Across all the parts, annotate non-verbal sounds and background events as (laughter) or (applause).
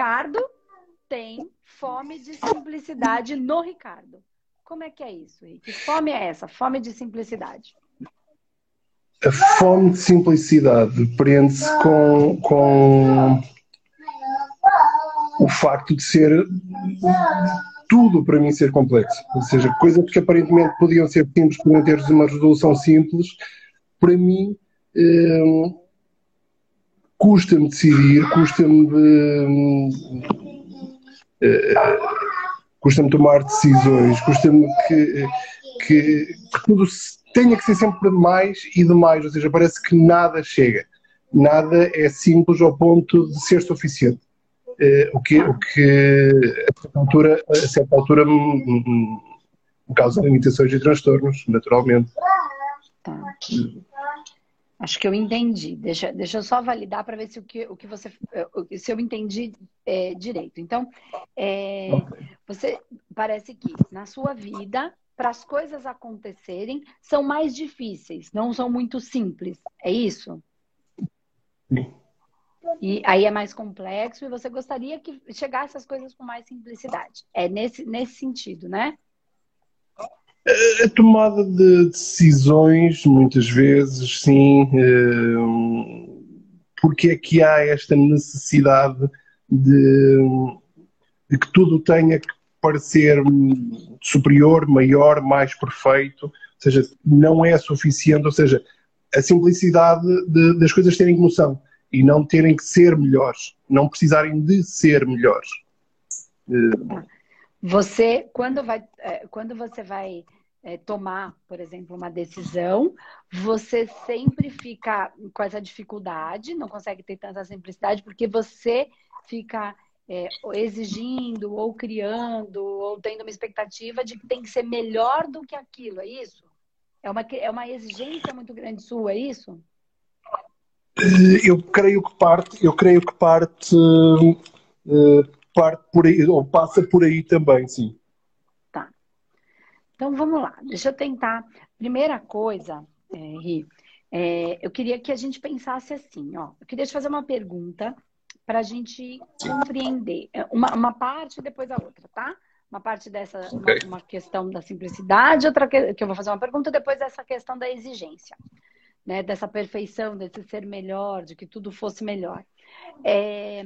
Ricardo tem fome de simplicidade no Ricardo. Como é que é isso? Que fome é essa? Fome de simplicidade. A fome de simplicidade prende-se com, com o facto de ser tudo para mim ser complexo. Ou seja, coisas que aparentemente podiam ser simples, podiam ter uma resolução simples, para mim eh, custa-me decidir, custa-me eh, custa-me tomar decisões, custa-me que, que, que tudo tenha que ser sempre mais e demais, ou seja, parece que nada chega, nada é simples ao ponto de ser suficiente. Uh, o, que, o que a certa altura, a certa altura me, me, me causa limitações e transtornos, naturalmente. Tá. Acho que eu entendi. Deixa, deixa eu só validar para ver se o que, o que você se eu entendi é, direito. Então, é, você parece que na sua vida, para as coisas acontecerem, são mais difíceis, não são muito simples. É isso? Sim. E aí é mais complexo e você gostaria que chegasse as coisas com mais simplicidade. É nesse, nesse sentido, né? A tomada de decisões, muitas vezes, sim. Eh, porque é que há esta necessidade de, de que tudo tenha que parecer superior, maior, mais perfeito? Ou seja, não é suficiente. Ou seja, a simplicidade de, das coisas terem emoção e não terem que ser melhores, não precisarem de ser melhores. Eh, você, quando, vai, é, quando você vai é, tomar, por exemplo, uma decisão, você sempre fica com essa dificuldade, não consegue ter tanta simplicidade, porque você fica é, exigindo, ou criando, ou tendo uma expectativa de que tem que ser melhor do que aquilo, é isso? É uma, é uma exigência muito grande sua, é isso? Eh, eu creio que parte, eu creio que parte parte por aí, ou passa por aí também, sim. Tá. Então vamos lá, deixa eu tentar. Primeira coisa, é, Ri, é, eu queria que a gente pensasse assim, ó. Eu queria te fazer uma pergunta para a gente compreender. É, uma, uma parte e depois a outra, tá? Uma parte dessa, okay. uma, uma, questão da simplicidade, outra que, que eu vou fazer uma pergunta, depois dessa questão da exigência, né? Dessa perfeição, desse ser melhor, de que tudo fosse melhor. É,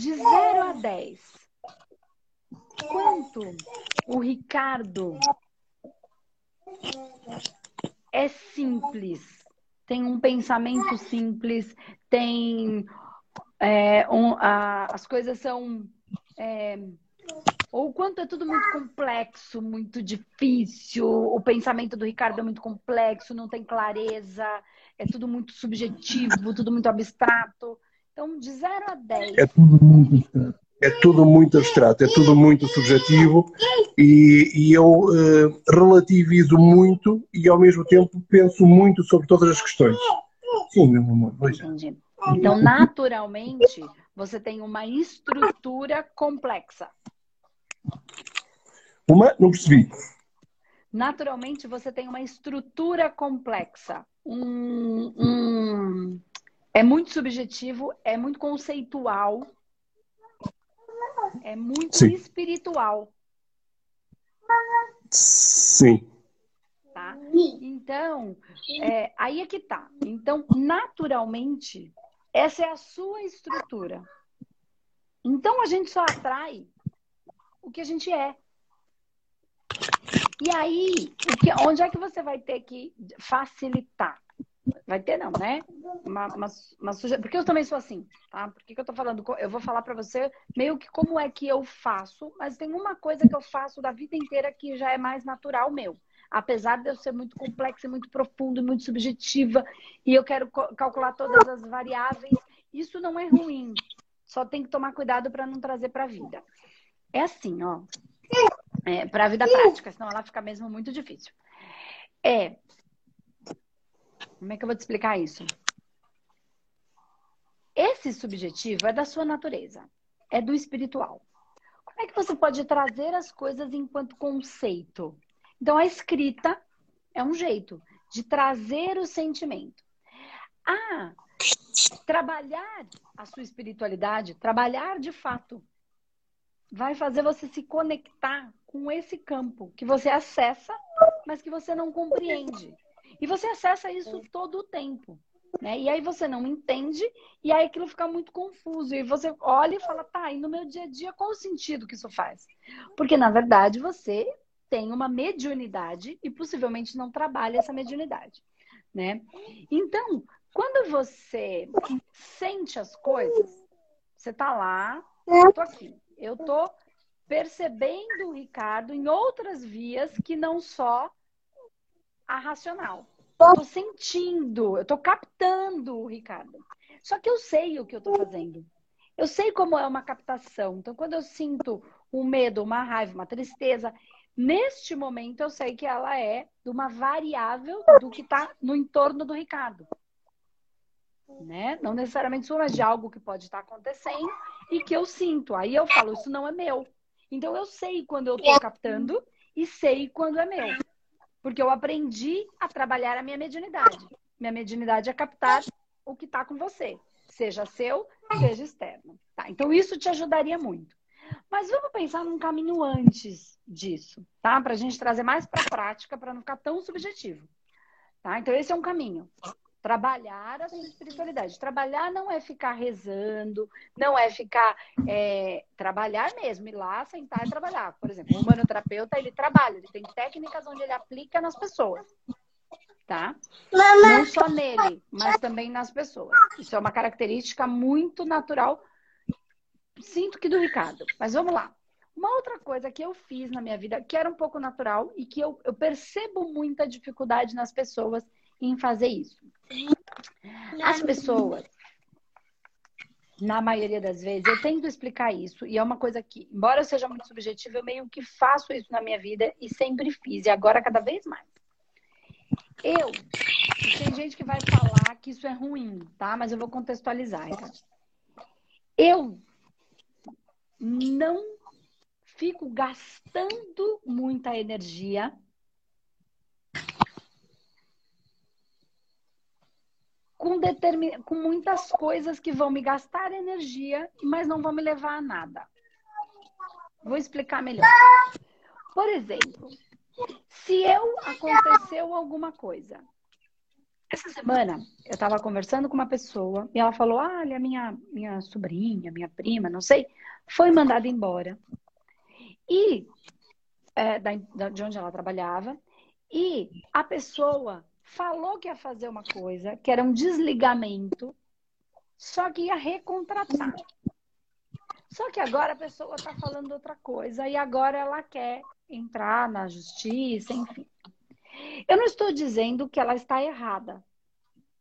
de 0 a 10, quanto o Ricardo é simples, tem um pensamento simples, tem é, um, a, as coisas são é, ou quanto é tudo muito complexo, muito difícil, o pensamento do Ricardo é muito complexo, não tem clareza, é tudo muito subjetivo, tudo muito abstrato. Então, de 0 a 10. É tudo muito é tudo muito abstrato, é tudo muito subjetivo e, e eu uh, relativizo muito e ao mesmo tempo penso muito sobre todas as questões. Sim, meu amor, veja. Entendi. Então, naturalmente, você tem uma estrutura complexa. Uma? Não percebi. Naturalmente, você tem uma estrutura complexa. Um, um, é muito subjetivo, é muito conceitual, é muito Sim. espiritual. Sim. Tá? Então, é, aí é que tá. Então, naturalmente, essa é a sua estrutura. Então, a gente só atrai o que a gente é. E aí, onde é que você vai ter que facilitar? Vai ter não, né? Uma, uma, uma. Porque eu também sou assim, tá? Por que, que eu tô falando? Eu vou falar para você meio que como é que eu faço, mas tem uma coisa que eu faço da vida inteira que já é mais natural meu. Apesar de eu ser muito complexa, muito profundo, muito subjetiva, e eu quero calcular todas as variáveis, isso não é ruim. Só tem que tomar cuidado para não trazer para a vida. É assim, ó. É, para a vida prática, senão ela fica mesmo muito difícil. É, como é que eu vou te explicar isso? Esse subjetivo é da sua natureza, é do espiritual. Como é que você pode trazer as coisas enquanto conceito? Então, a escrita é um jeito de trazer o sentimento. Ah, trabalhar a sua espiritualidade, trabalhar de fato, vai fazer você se conectar com esse campo que você acessa, mas que você não compreende. E você acessa isso todo o tempo. Né? E aí você não entende, e aí aquilo fica muito confuso. E você olha e fala, tá, e no meu dia a dia, qual o sentido que isso faz? Porque, na verdade, você tem uma mediunidade e possivelmente não trabalha essa mediunidade. Né? Então, quando você sente as coisas, você tá lá, eu tô aqui, eu tô percebendo o Ricardo em outras vias que não só a racional. Eu tô sentindo, eu tô captando Ricardo. Só que eu sei o que eu tô fazendo. Eu sei como é uma captação. Então, quando eu sinto um medo, uma raiva, uma tristeza, neste momento eu sei que ela é de uma variável do que está no entorno do Ricardo né? Não necessariamente sua, mas de algo que pode estar acontecendo e que eu sinto. Aí eu falo, isso não é meu. Então eu sei quando eu estou captando e sei quando é meu. Porque eu aprendi a trabalhar a minha mediunidade. Minha mediunidade é captar o que está com você, seja seu, seja externo. Tá? Então isso te ajudaria muito. Mas vamos pensar num caminho antes disso, tá? Para a gente trazer mais para a prática, para não ficar tão subjetivo. Tá? Então esse é um caminho. Trabalhar a sua espiritualidade. Trabalhar não é ficar rezando, não é ficar. É, trabalhar mesmo, ir lá, sentar e trabalhar. Por exemplo, o humanoterapeuta, ele trabalha, ele tem técnicas onde ele aplica nas pessoas. Tá? Não só nele, mas também nas pessoas. Isso é uma característica muito natural, sinto que do Ricardo. Mas vamos lá. Uma outra coisa que eu fiz na minha vida, que era um pouco natural e que eu, eu percebo muita dificuldade nas pessoas em fazer isso. As pessoas, na maioria das vezes, eu tento explicar isso, e é uma coisa que, embora eu seja muito subjetiva, eu meio que faço isso na minha vida e sempre fiz, e agora cada vez mais. Eu, tem gente que vai falar que isso é ruim, tá? Mas eu vou contextualizar, então. Eu não fico gastando muita energia com, determin... com muitas coisas que vão me gastar energia, mas não vão me levar a nada. Vou explicar melhor. Por exemplo, se eu aconteceu alguma coisa. Essa semana eu estava conversando com uma pessoa e ela falou: ah, olha, minha, minha sobrinha, minha prima, não sei, foi mandada embora. E é, da, de onde ela trabalhava, e a pessoa falou que ia fazer uma coisa, que era um desligamento, só que ia recontratar. Só que agora a pessoa está falando outra coisa e agora ela quer entrar na justiça, enfim. Eu não estou dizendo que ela está errada.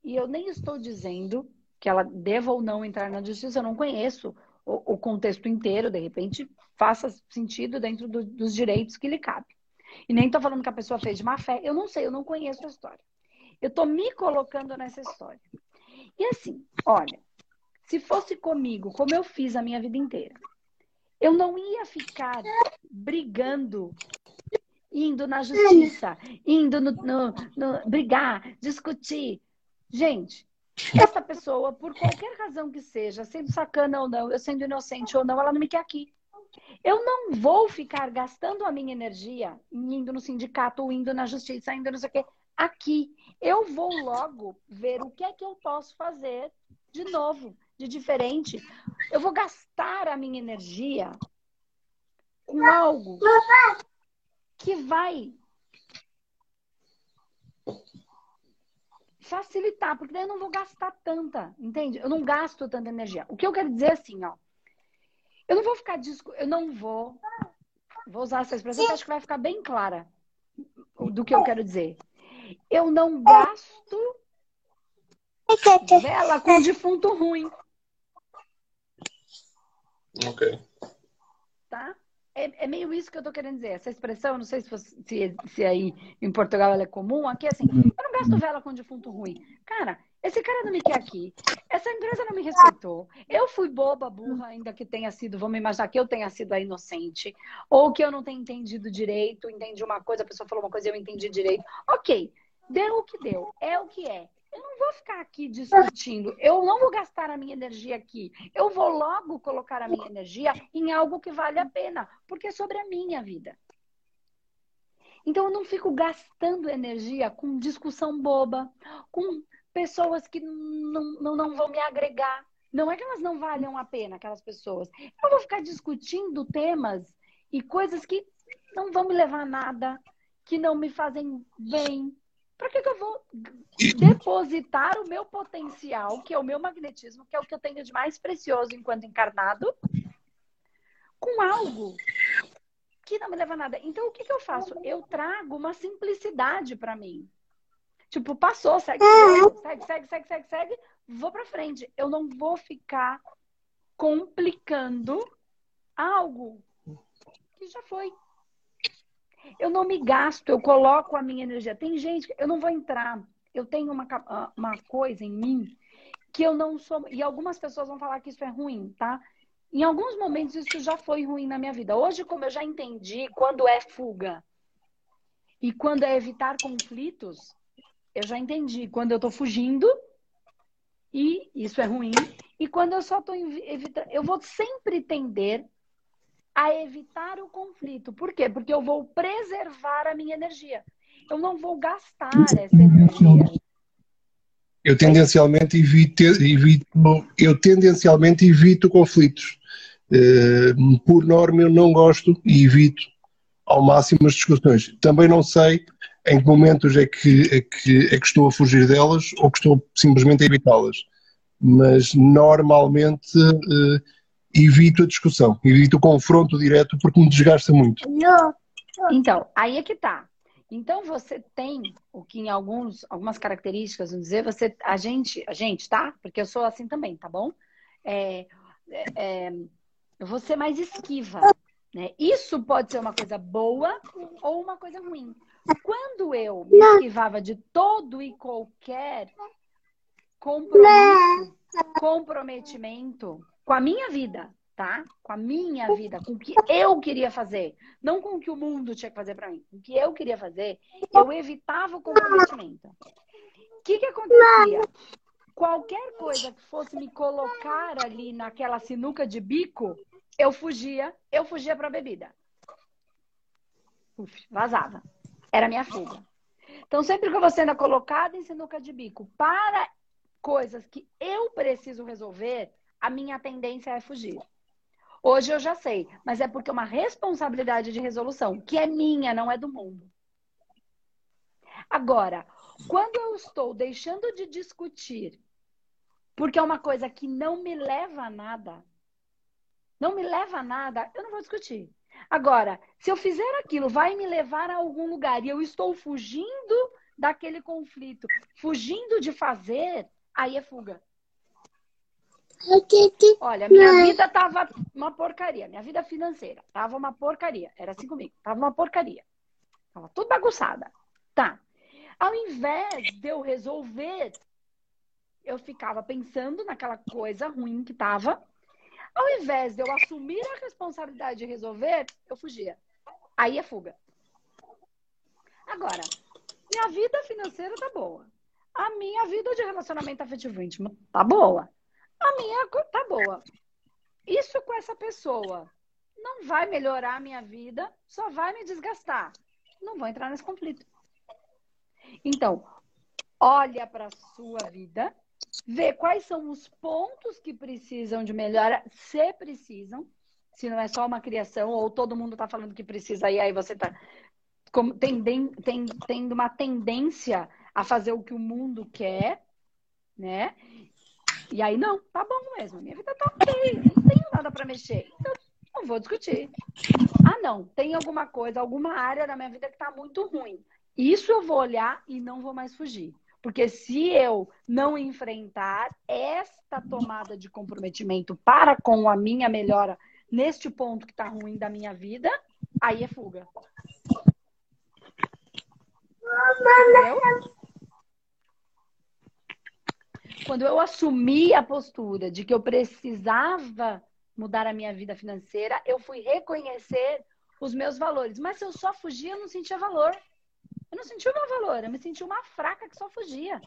E eu nem estou dizendo que ela deva ou não entrar na justiça. Eu não conheço o, o contexto inteiro, de repente faça sentido dentro do, dos direitos que lhe cabe. E nem estou falando que a pessoa fez de má fé. Eu não sei, eu não conheço a história. Eu estou me colocando nessa história. E assim, olha, se fosse comigo, como eu fiz a minha vida inteira, eu não ia ficar brigando, indo na justiça, indo no, no, no brigar, discutir. Gente, essa pessoa, por qualquer razão que seja, sendo sacana ou não, eu sendo inocente ou não, ela não me quer aqui. Eu não vou ficar gastando a minha energia indo no sindicato, indo na justiça, indo não sei o quê, aqui. Eu vou logo ver o que é que eu posso fazer de novo, de diferente. Eu vou gastar a minha energia com algo que vai facilitar, porque daí eu não vou gastar tanta, entende? Eu não gasto tanta energia. O que eu quero dizer é assim, ó. Eu não vou ficar disco, eu não vou vou usar essa expressão que acho que vai ficar bem clara do que eu quero dizer. Eu não gasto vela com defunto ruim. Ok. Tá? É, é, meio isso que eu tô querendo dizer. Essa expressão, não sei se, fosse, se, se aí em Portugal ela é comum, aqui é assim, eu não gasto vela com defunto ruim. Cara, esse cara não me quer aqui. Essa empresa não me respeitou. Eu fui boba, burra, ainda que tenha sido, vamos imaginar que eu tenha sido a inocente. Ou que eu não tenha entendido direito, entendi uma coisa, a pessoa falou uma coisa e eu entendi direito. Ok, deu o que deu, é o que é. Eu não vou ficar aqui discutindo. Eu não vou gastar a minha energia aqui. Eu vou logo colocar a minha energia em algo que vale a pena, porque é sobre a minha vida. Então eu não fico gastando energia com discussão boba, com pessoas que não, não, não vão me agregar. Não é que elas não valham a pena, aquelas pessoas. Eu vou ficar discutindo temas e coisas que não vão me levar a nada, que não me fazem bem. Para que, que eu vou depositar o meu potencial, que é o meu magnetismo, que é o que eu tenho de mais precioso enquanto encarnado, com algo que não me leva a nada. Então, o que, que eu faço? Eu trago uma simplicidade para mim. Tipo, passou, segue, segue, segue, segue, segue, segue, vou para frente. Eu não vou ficar complicando algo que já foi. Eu não me gasto, eu coloco a minha energia. Tem gente, eu não vou entrar. Eu tenho uma, uma coisa em mim que eu não sou. E algumas pessoas vão falar que isso é ruim, tá? Em alguns momentos isso já foi ruim na minha vida. Hoje, como eu já entendi quando é fuga e quando é evitar conflitos, eu já entendi quando eu estou fugindo e isso é ruim. E quando eu só estou evitando, eu vou sempre tender a evitar o conflito. Por quê? Porque eu vou preservar a minha energia. Eu não vou gastar essa energia. Eu tendencialmente evito, evito eu tendencialmente evito conflitos. Eh, por norma, eu não gosto e evito ao máximo as discussões. Também não sei em que momentos é que, é que, é que estou a fugir delas ou que estou simplesmente a evitá-las. Mas normalmente uh, evito a discussão, evito o confronto direto porque me desgasta muito. Então, aí é que tá. Então você tem o que em alguns, algumas características, vamos dizer, você, a gente, a gente, tá? Porque eu sou assim também, tá bom? É, é, é eu vou ser mais esquiva. Né? Isso pode ser uma coisa boa ou uma coisa ruim. Quando eu me esquivava de todo e qualquer compromisso, comprometimento com a minha vida, tá? Com a minha vida, com o que eu queria fazer, não com o que o mundo tinha que fazer para mim. O que eu queria fazer, eu evitava o comprometimento. O que que acontecia? Qualquer coisa que fosse me colocar ali naquela sinuca de bico, eu fugia, eu fugia para a bebida. Uf, vazava. Era minha fuga. Então, sempre que eu vou sendo colocada em sinuca de bico para coisas que eu preciso resolver, a minha tendência é fugir. Hoje eu já sei, mas é porque é uma responsabilidade de resolução, que é minha, não é do mundo. Agora, quando eu estou deixando de discutir, porque é uma coisa que não me leva a nada, não me leva a nada, eu não vou discutir. Agora, se eu fizer aquilo, vai me levar a algum lugar e eu estou fugindo daquele conflito, fugindo de fazer, aí é fuga. Olha, minha vida tava uma porcaria, minha vida financeira tava uma porcaria. Era assim comigo, tava uma porcaria. Tava tudo bagunçada. Tá. Ao invés de eu resolver, eu ficava pensando naquela coisa ruim que tava ao invés de eu assumir a responsabilidade de resolver, eu fugia. Aí é fuga. Agora, minha vida financeira tá boa. A minha vida de relacionamento afetivo íntimo tá boa. A minha tá boa. Isso com essa pessoa não vai melhorar a minha vida, só vai me desgastar. Não vou entrar nesse conflito. Então, olha para a sua vida ver quais são os pontos que precisam de melhora, se precisam, se não é só uma criação, ou todo mundo está falando que precisa, e aí você está tendo uma tendência a fazer o que o mundo quer, né? E aí, não, tá bom mesmo, minha vida tá ok, não tenho nada para mexer. Então, não vou discutir. Ah, não, tem alguma coisa, alguma área da minha vida que tá muito ruim. Isso eu vou olhar e não vou mais fugir. Porque se eu não enfrentar esta tomada de comprometimento para com a minha melhora neste ponto que está ruim da minha vida, aí é fuga. Entendeu? Quando eu assumi a postura de que eu precisava mudar a minha vida financeira, eu fui reconhecer os meus valores. Mas se eu só fugia, eu não sentia valor. Eu não senti o meu valor, eu me senti uma fraca que só fugia.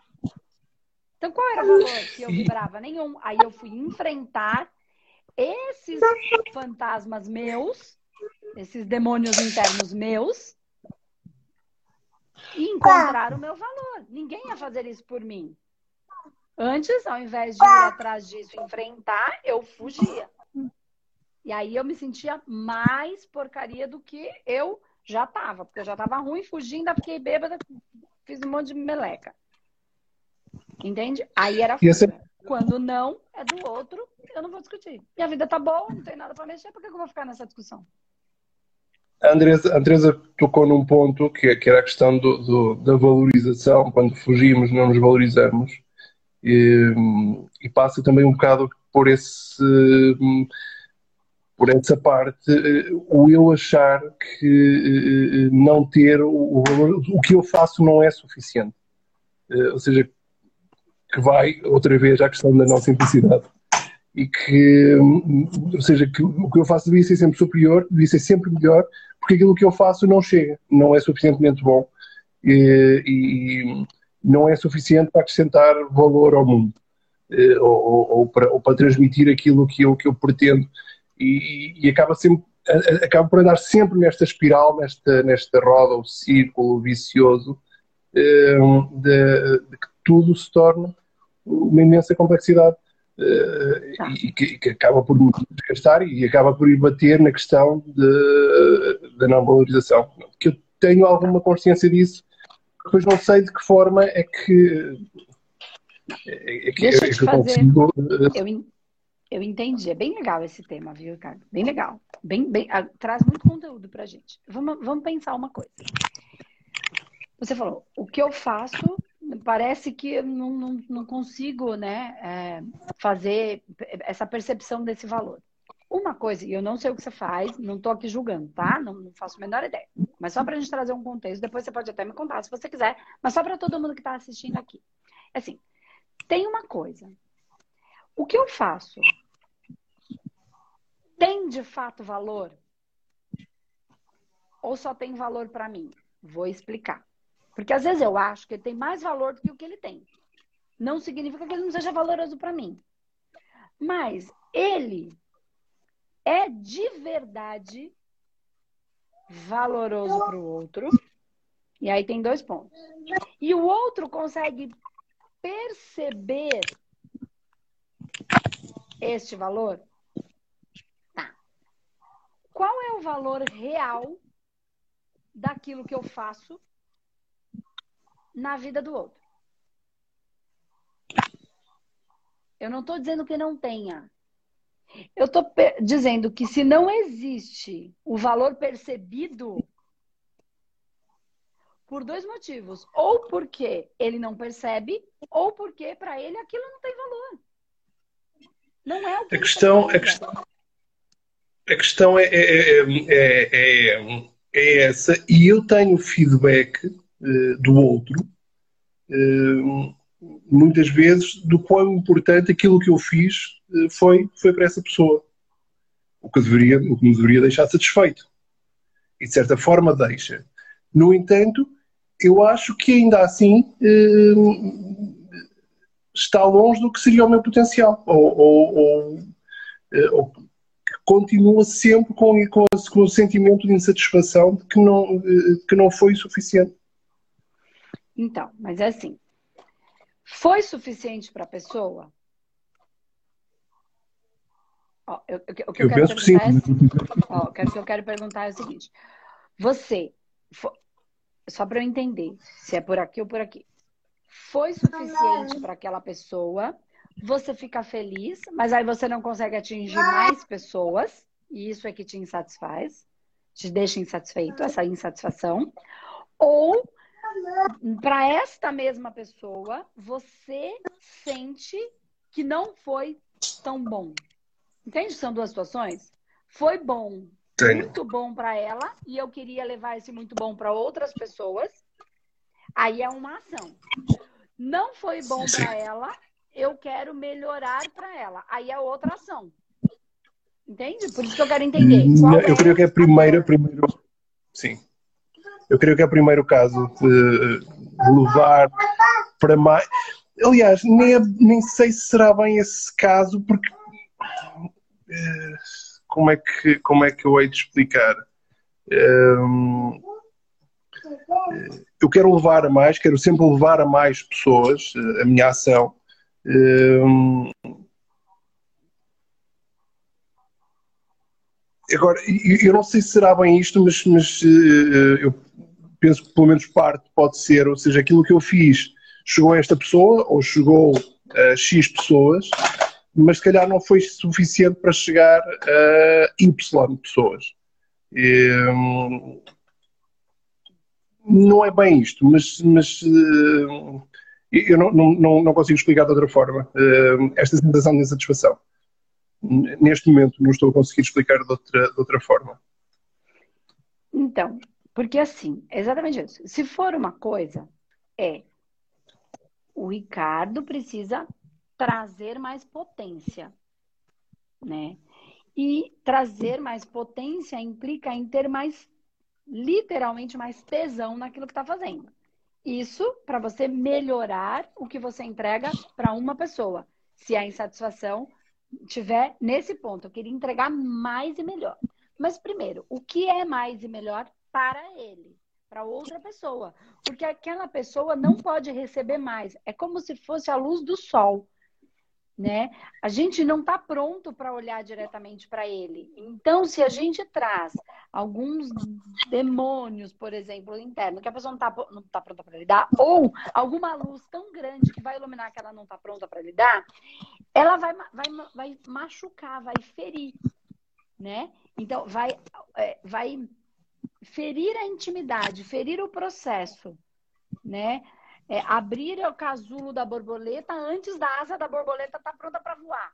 Então, qual era o valor que eu vibrava? Nenhum. Aí eu fui enfrentar esses fantasmas meus, esses demônios internos meus, e encontrar o meu valor. Ninguém ia fazer isso por mim. Antes, ao invés de ir atrás disso, enfrentar, eu fugia. E aí eu me sentia mais porcaria do que eu já tava, porque eu já tava ruim, fugindo, fiquei bêbada, fiz um monte de meleca. Entende? Aí era Esse... Quando não, é do outro, eu não vou discutir. Minha vida tá boa, não tem nada para mexer, por que eu vou ficar nessa discussão? A Andresa, a Andresa tocou num ponto que, que era a questão do, do, da valorização. Quando fugimos, não nos valorizamos. E, e, passa também um bocado por esse por essa parte o eu achar que não ter o valor o que eu faço não é suficiente. Ou seja que vai outra vez à questão da nossa simplicidade. E que, ou seja, que o que eu faço devia ser sempre superior, devia ser sempre melhor, porque aquilo que eu faço não chega, não é suficientemente bom. E, e não é suficiente para acrescentar valor ao mundo eh, ou, ou, para, ou para, transmitir aquilo que eu, que eu pretendo e, e acaba sempre acaba por andar sempre nesta espiral, nesta, nesta roda, o círculo vicioso eh, de, de que tudo se torna uma imensa complexidade uh, tá. e, que, que, acaba por desgastar e acaba por ir bater na questão da não valorização. Que eu tenho alguma consciência disso, depois não sei de que forma é que, é que, é que eu consigo. Eu, eu entendi, é bem legal esse tema, viu, Ricardo? Bem legal. Bem, bem, a, traz muito conteúdo pra gente. Vamos, vamos pensar uma coisa. Você falou, o que eu faço parece que eu não, não, não consigo né, é, fazer essa percepção desse valor. Uma coisa, e eu não sei o que você faz, não estou aqui julgando, tá? Não, não, faço a menor ideia. Mas só para a gente trazer um contexto, depois você pode até me contar se você quiser, mas só para todo mundo que está assistindo aqui. Assim, tem uma coisa. O que eu faço tem de fato valor? Ou só tem valor para mim? Vou explicar. Porque às vezes eu acho que ele tem mais valor do que o que ele tem. Não significa que ele não seja valoroso para mim. Mas ele é de verdade valoroso para o outro. E aí tem dois pontos. E o outro consegue perceber este valor? Tá. Qual é o valor real daquilo que eu faço na vida do outro. Eu não estou dizendo que não tenha. Eu estou dizendo que se não existe o valor percebido, por dois motivos. Ou porque ele não percebe, ou porque para ele aquilo não tem valor. Não é o que a questão, a questão, a questão é, é, é, é, é essa, e eu tenho feedback eh, do outro, eh, muitas vezes, do quão importante aquilo que eu fiz eh, foi, foi para essa pessoa. O que, deveria, o que me deveria deixar satisfeito. E de certa forma deixa. No entanto, eu acho que ainda assim está longe do que seria o meu potencial. Ou, ou, ou, ou continua sempre com, com, com, o sentimento de insatisfação de que não, que não foi suficiente. Então, mas é assim. Foi suficiente para a pessoa? Ó, eu, o que eu, eu quero perguntar é, ó, o que eu quero perguntar é o seguinte: você, só para eu entender se é por aqui ou por aqui, foi suficiente para aquela pessoa? Você fica feliz, mas aí você não consegue atingir mais pessoas, e isso é que te insatisfaz, te deixa insatisfeito, essa insatisfação. Ou para esta mesma pessoa, você sente que não foi tão bom. Entende? São duas situações. Foi bom, Sim. muito bom para ela, e eu queria levar esse muito bom para outras pessoas. Aí é uma ação. Não foi bom para ela, eu quero melhorar para ela. Aí é outra ação. Entende? Por isso que eu quero entender. eu é creio que é a primeira, primeiro. Sim eu creio que é o primeiro caso de levar para mais. aliás, nem, nem sei se será bem esse caso, porque uh, como é que como é que eu hei de explicar? Um, eu quero levar a mais, quero sempre levar a mais pessoas a minha ação. Um, agora, eu não sei se será bem isto, mas, mas eu penso que pelo menos parte pode ser, ou seja, aquilo que eu fiz chegou a esta pessoa ou chegou a X pessoas, mas se calhar não foi suficiente para chegar a Y pessoas. E, hum, não é bem isto, mas, mas uh, eu não, não, não consigo explicar de outra forma uh, esta sensação de insatisfação. Neste momento não estou a conseguir explicar de outra, de outra forma. Então, porque assim, é exatamente isso. Se for uma coisa, é o Ricardo precisa trazer mais potência, né? E trazer mais potência implica em ter mais, literalmente, mais tesão naquilo que está fazendo. Isso para você melhorar o que você entrega para uma pessoa. Se a insatisfação tiver nesse ponto, eu queria entregar mais e melhor. Mas primeiro, o que é mais e melhor para ele, para outra pessoa. Porque aquela pessoa não pode receber mais. É como se fosse a luz do sol. Né? A gente não está pronto para olhar diretamente para ele. Então, se a gente traz alguns demônios, por exemplo, interno, que a pessoa não está não tá pronta para lidar, ou alguma luz tão grande que vai iluminar que ela não está pronta para lidar, ela vai, vai, vai machucar, vai ferir, né? Então, vai, é, vai ferir a intimidade, ferir o processo, né? É, abrir o casulo da borboleta antes da asa da borboleta estar tá pronta para voar,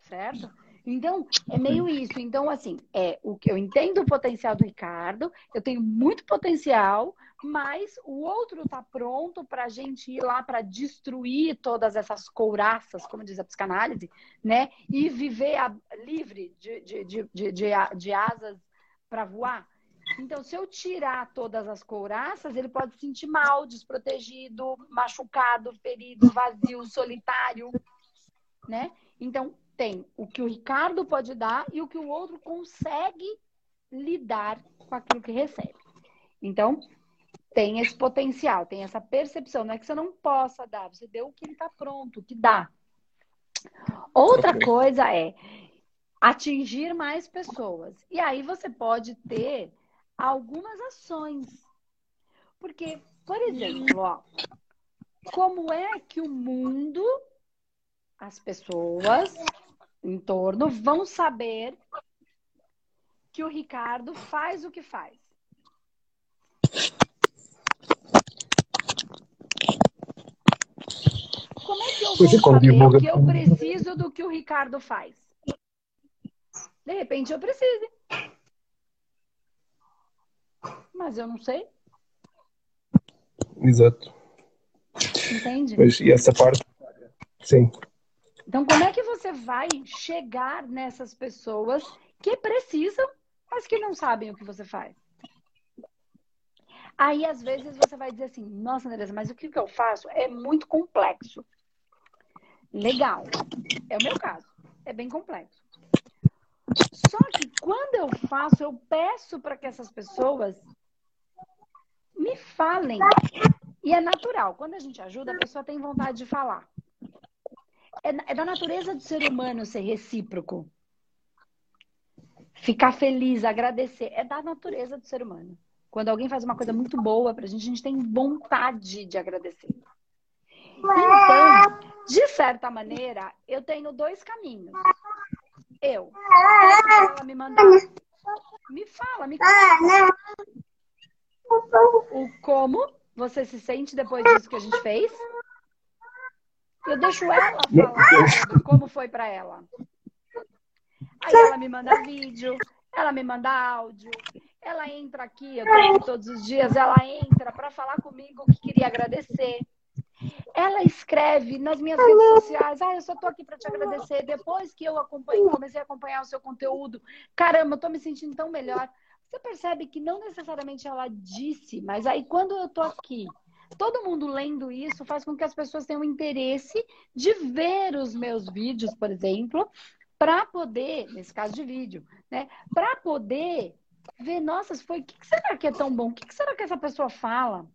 certo? Então, é meio isso. Então, assim, é o que eu entendo o potencial do Ricardo, eu tenho muito potencial, mas o outro está pronto para a gente ir lá para destruir todas essas couraças, como diz a psicanálise, né? E viver a, livre de, de, de, de, de, de asas para voar. Então, se eu tirar todas as couraças, ele pode se sentir mal, desprotegido, machucado, ferido, vazio, solitário, né? Então, tem o que o Ricardo pode dar e o que o outro consegue lidar com aquilo que recebe. Então, tem esse potencial, tem essa percepção. Não é que você não possa dar, você deu o que ele está pronto, o que dá. Outra okay. coisa é atingir mais pessoas. E aí você pode ter algumas ações. Porque, por exemplo, ó, como é que o mundo, as pessoas em torno vão saber que o Ricardo faz o que faz? Como é que eu vou saber que eu preciso do que o Ricardo faz? De repente eu preciso. Mas eu não sei. Exato. Entende? Mas, e essa parte, sim. Então, como é que você vai chegar nessas pessoas que precisam, mas que não sabem o que você faz? Aí, às vezes, você vai dizer assim: Nossa, Andressa, mas o que eu faço é muito complexo. Legal. É o meu caso. É bem complexo. Só que quando eu faço, eu peço para que essas pessoas me falem. E é natural. Quando a gente ajuda, a pessoa tem vontade de falar. É, é da natureza do ser humano ser recíproco. Ficar feliz, agradecer. É da natureza do ser humano. Quando alguém faz uma coisa muito boa pra gente, a gente tem vontade de agradecer. Então, de certa maneira, eu tenho dois caminhos. Eu. Ela me. Me fala, me conta. O como você se sente depois disso que a gente fez. Eu deixo ela falar como foi para ela. Aí ela me manda vídeo, ela me manda áudio, ela entra aqui, eu tô aqui todos os dias, ela entra para falar comigo que queria agradecer. Ela escreve nas minhas redes sociais, ah, eu só tô aqui para te agradecer. Depois que eu acompanhei, comecei a acompanhar o seu conteúdo, caramba, eu tô me sentindo tão melhor. Você percebe que não necessariamente ela disse, mas aí quando eu tô aqui todo mundo lendo isso faz com que as pessoas tenham interesse de ver os meus vídeos, por exemplo, para poder, nesse caso de vídeo, né? Para poder ver, nossa, foi, o que será que é tão bom? O que será que essa pessoa fala?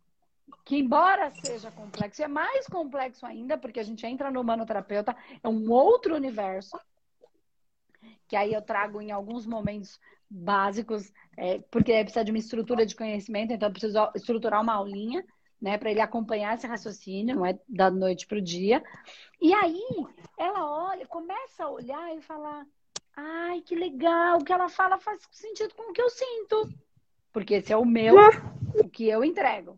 Que embora seja complexo, é mais complexo ainda, porque a gente entra no manoterapeuta, é um outro universo, que aí eu trago em alguns momentos básicos, é, porque precisa de uma estrutura de conhecimento, então eu preciso estruturar uma aulinha, né, para ele acompanhar esse raciocínio, não é da noite para o dia. E aí ela olha, começa a olhar e falar: ai, que legal, o que ela fala faz sentido com o que eu sinto, porque esse é o meu, o que eu entrego.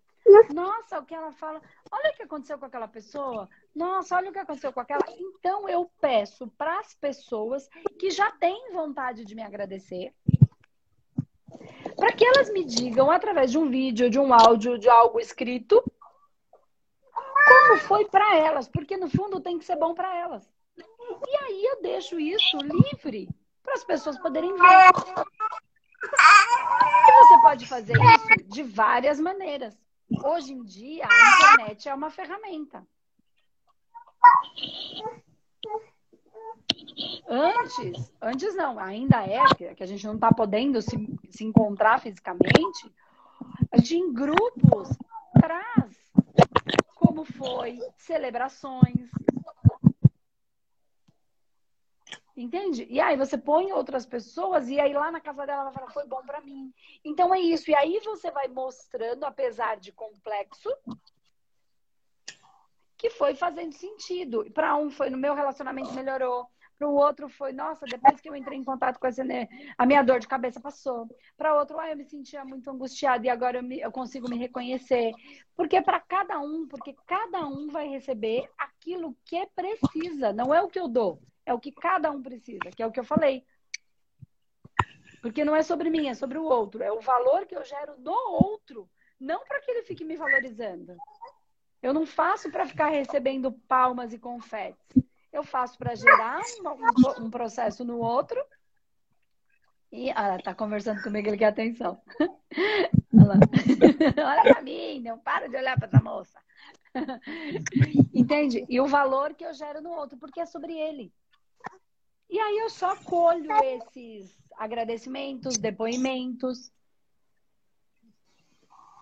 Nossa, o que ela fala, olha o que aconteceu com aquela pessoa. Nossa, olha o que aconteceu com aquela. Então eu peço para as pessoas que já têm vontade de me agradecer, para que elas me digam através de um vídeo, de um áudio, de algo escrito, como foi para elas, porque no fundo tem que ser bom para elas. E aí eu deixo isso livre para as pessoas poderem ver. E você pode fazer isso de várias maneiras. Hoje em dia, a internet é uma ferramenta. Antes, antes não, ainda é, que a gente não está podendo se, se encontrar fisicamente, a gente em grupos traz como foi, celebrações. Entende? E aí você põe outras pessoas e aí lá na casa dela ela vai falar, foi bom para mim. Então é isso. E aí você vai mostrando, apesar de complexo, que foi fazendo sentido. Para um foi no meu relacionamento melhorou, para o outro foi, nossa, depois que eu entrei em contato com essa a minha dor de cabeça passou. Para outro, ah, eu me sentia muito angustiada e agora eu, me, eu consigo me reconhecer. Porque para cada um, porque cada um vai receber aquilo que precisa, não é o que eu dou, é o que cada um precisa, que é o que eu falei. Porque não é sobre mim, é sobre o outro, é o valor que eu gero do outro, não para que ele fique me valorizando. Eu não faço para ficar recebendo palmas e confetes eu faço para gerar um, um, processo no outro. E ela ah, tá conversando comigo, ele quer atenção. (laughs) Olha, (laughs) para mim, não para de olhar para essa moça. (laughs) Entende? E o valor que eu gero no outro, porque é sobre ele. E aí eu só colho esses agradecimentos, depoimentos.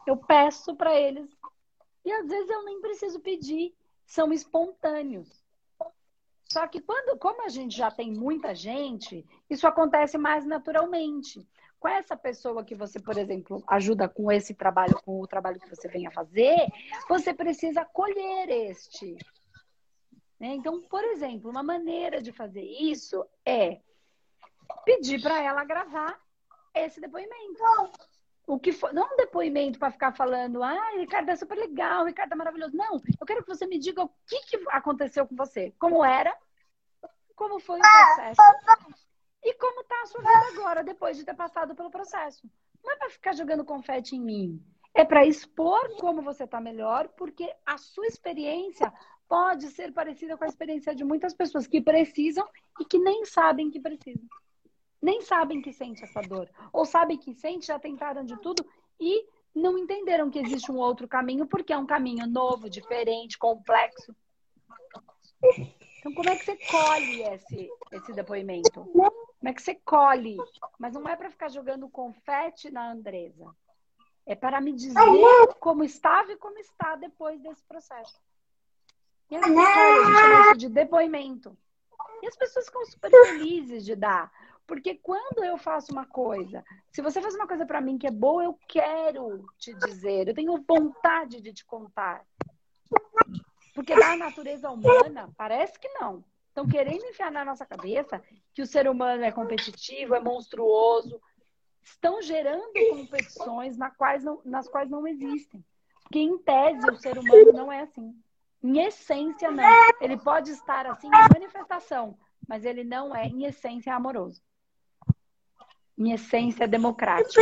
Eu peço para eles. E às vezes eu nem preciso pedir, são espontâneos. Só que quando, como a gente já tem muita gente, isso acontece mais naturalmente. Com essa pessoa que você, por exemplo, ajuda com esse trabalho, com o trabalho que você vem a fazer, você precisa colher este. Né? Então, por exemplo, uma maneira de fazer isso é pedir para ela gravar esse depoimento. O que for, não um depoimento para ficar falando, ah, Ricardo é super legal, Ricardo é maravilhoso. Não, eu quero que você me diga o que, que aconteceu com você. Como era, como foi o processo e como está a sua vida agora, depois de ter passado pelo processo. Não é para ficar jogando confete em mim. É para expor como você está melhor, porque a sua experiência pode ser parecida com a experiência de muitas pessoas que precisam e que nem sabem que precisam nem sabem que sente essa dor. Ou sabem que sente, já tentaram de tudo e não entenderam que existe um outro caminho, porque é um caminho novo, diferente, complexo. Então, como é que você colhe esse, esse depoimento? Como é que você colhe? Mas não é para ficar jogando confete na Andresa. É para me dizer como estava e como está depois desse processo. E a gente chama isso de depoimento. E as pessoas ficam super felizes de dar. Porque quando eu faço uma coisa, se você faz uma coisa para mim que é boa, eu quero te dizer, eu tenho vontade de te contar. Porque da natureza humana, parece que não. Estão querendo enfiar na nossa cabeça que o ser humano é competitivo, é monstruoso. Estão gerando competições nas quais não, nas quais não existem. Porque, em tese, o ser humano não é assim. Em essência, não. Ele pode estar assim em manifestação, mas ele não é, em essência, amoroso em essência democrático.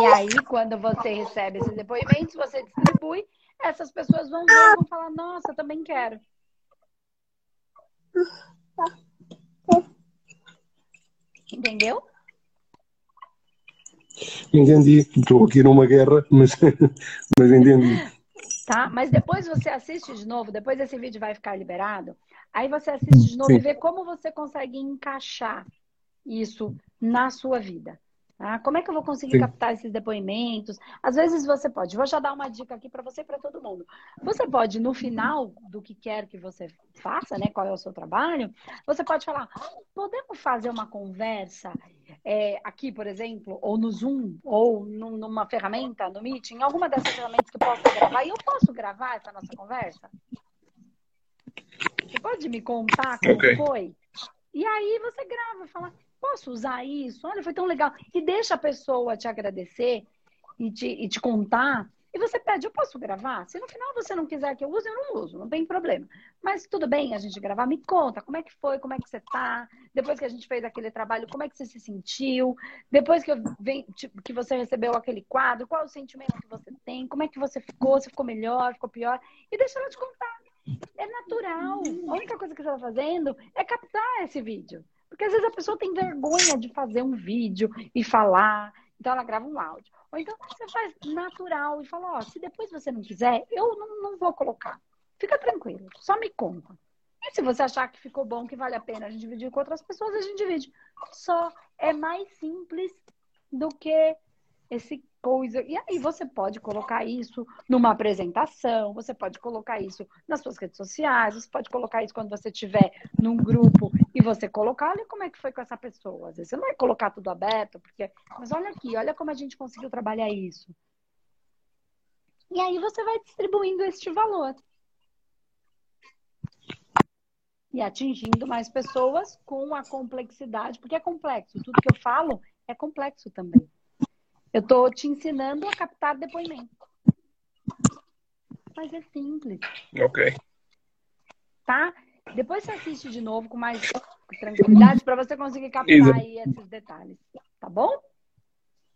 E aí, quando você recebe esses depoimentos, você distribui, essas pessoas vão ver e vão falar, nossa, também quero. Entendeu? Entendi. Estou aqui numa guerra, mas, (laughs) mas entendi. Tá? Mas depois você assiste de novo, depois esse vídeo vai ficar liberado. Aí você assiste de novo Sim. e vê como você consegue encaixar isso na sua vida. Tá? Como é que eu vou conseguir Sim. captar esses depoimentos? Às vezes você pode. Vou já dar uma dica aqui para você e para todo mundo. Você pode, no final do que quer que você faça, né? Qual é o seu trabalho, você pode falar: podemos fazer uma conversa é, aqui, por exemplo, ou no Zoom, ou numa ferramenta, no Meeting, alguma dessas ferramentas que eu posso gravar, e eu posso gravar essa nossa conversa? Você pode me contar como okay. foi? E aí você grava, fala, Posso usar isso? Olha, foi tão legal. E deixa a pessoa te agradecer e te, e te contar. E você pede, eu posso gravar? Se no final você não quiser que eu use, eu não uso, não tem problema. Mas tudo bem a gente gravar, me conta como é que foi, como é que você tá, depois que a gente fez aquele trabalho, como é que você se sentiu, depois que, eu vem, que você recebeu aquele quadro, qual o sentimento que você tem, como é que você ficou, se ficou melhor, ficou pior, e deixa ela te contar. É natural. A única coisa que você está fazendo é captar esse vídeo. Porque às vezes a pessoa tem vergonha de fazer um vídeo e falar, então ela grava um áudio. Ou então você faz natural e fala, ó, se depois você não quiser, eu não, não vou colocar. Fica tranquilo, só me conta. E se você achar que ficou bom, que vale a pena a gente dividir com outras pessoas, a gente divide. Só é mais simples do que esse coisa. E aí você pode colocar isso numa apresentação, você pode colocar isso nas suas redes sociais, você pode colocar isso quando você estiver num grupo e você colocar, olha como é que foi com essa pessoa. Às vezes você não vai colocar tudo aberto, porque. Mas olha aqui, olha como a gente conseguiu trabalhar isso. E aí você vai distribuindo este valor. E atingindo mais pessoas com a complexidade, porque é complexo. Tudo que eu falo é complexo também. Eu estou te ensinando a captar depoimento. Mas é simples. Ok. Tá? Depois você assiste de novo com mais tranquilidade para você conseguir captar aí esses detalhes. Tá bom?